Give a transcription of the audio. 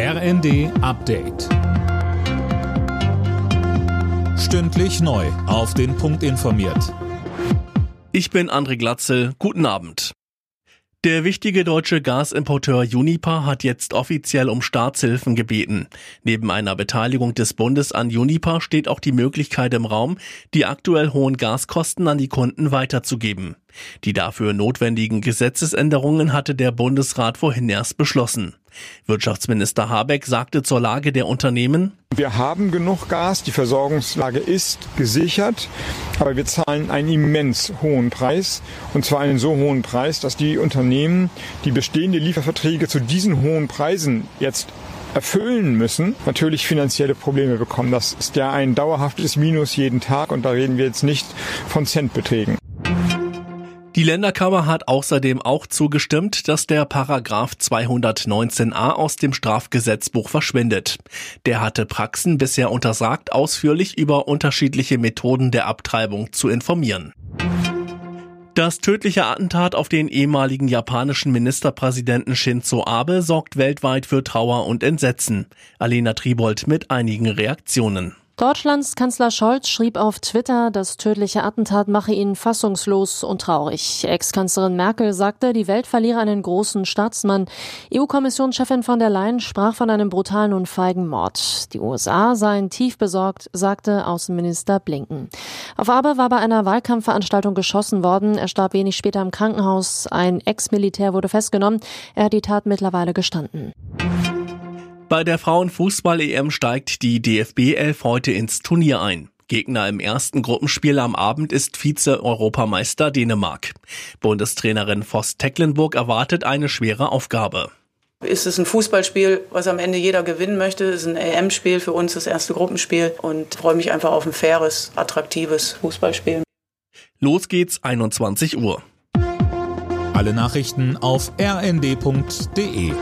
RND Update. Stündlich neu. Auf den Punkt informiert. Ich bin André Glatzel. Guten Abend. Der wichtige deutsche Gasimporteur Uniper hat jetzt offiziell um Staatshilfen gebeten. Neben einer Beteiligung des Bundes an Uniper steht auch die Möglichkeit im Raum, die aktuell hohen Gaskosten an die Kunden weiterzugeben. Die dafür notwendigen Gesetzesänderungen hatte der Bundesrat vorhin erst beschlossen. Wirtschaftsminister Habeck sagte zur Lage der Unternehmen, wir haben genug Gas, die Versorgungslage ist gesichert, aber wir zahlen einen immens hohen Preis und zwar einen so hohen Preis, dass die Unternehmen, die bestehende Lieferverträge zu diesen hohen Preisen jetzt erfüllen müssen, natürlich finanzielle Probleme bekommen. Das ist ja ein dauerhaftes Minus jeden Tag und da reden wir jetzt nicht von Centbeträgen. Die Länderkammer hat außerdem auch zugestimmt, dass der Paragraph 219a aus dem Strafgesetzbuch verschwindet. Der hatte Praxen bisher untersagt, ausführlich über unterschiedliche Methoden der Abtreibung zu informieren. Das tödliche Attentat auf den ehemaligen japanischen Ministerpräsidenten Shinzo Abe sorgt weltweit für Trauer und Entsetzen. Alena Tribold mit einigen Reaktionen. Deutschlands Kanzler Scholz schrieb auf Twitter, das tödliche Attentat mache ihn fassungslos und traurig. Ex-Kanzlerin Merkel sagte, die Welt verliere einen großen Staatsmann. EU-Kommissionschefin von der Leyen sprach von einem brutalen und feigen Mord. Die USA seien tief besorgt, sagte Außenminister Blinken. Auf Abe war bei einer Wahlkampfveranstaltung geschossen worden. Er starb wenig später im Krankenhaus. Ein Ex-Militär wurde festgenommen. Er hat die Tat mittlerweile gestanden. Bei der Frauenfußball-EM steigt die DFB 11 heute ins Turnier ein. Gegner im ersten Gruppenspiel am Abend ist Vize-Europameister Dänemark. Bundestrainerin Voss Tecklenburg erwartet eine schwere Aufgabe. Ist es ein Fußballspiel, was am Ende jeder gewinnen möchte? Es ist ein EM-Spiel für uns, das erste Gruppenspiel und freue mich einfach auf ein faires, attraktives Fußballspiel. Los geht's 21 Uhr. Alle Nachrichten auf rnd.de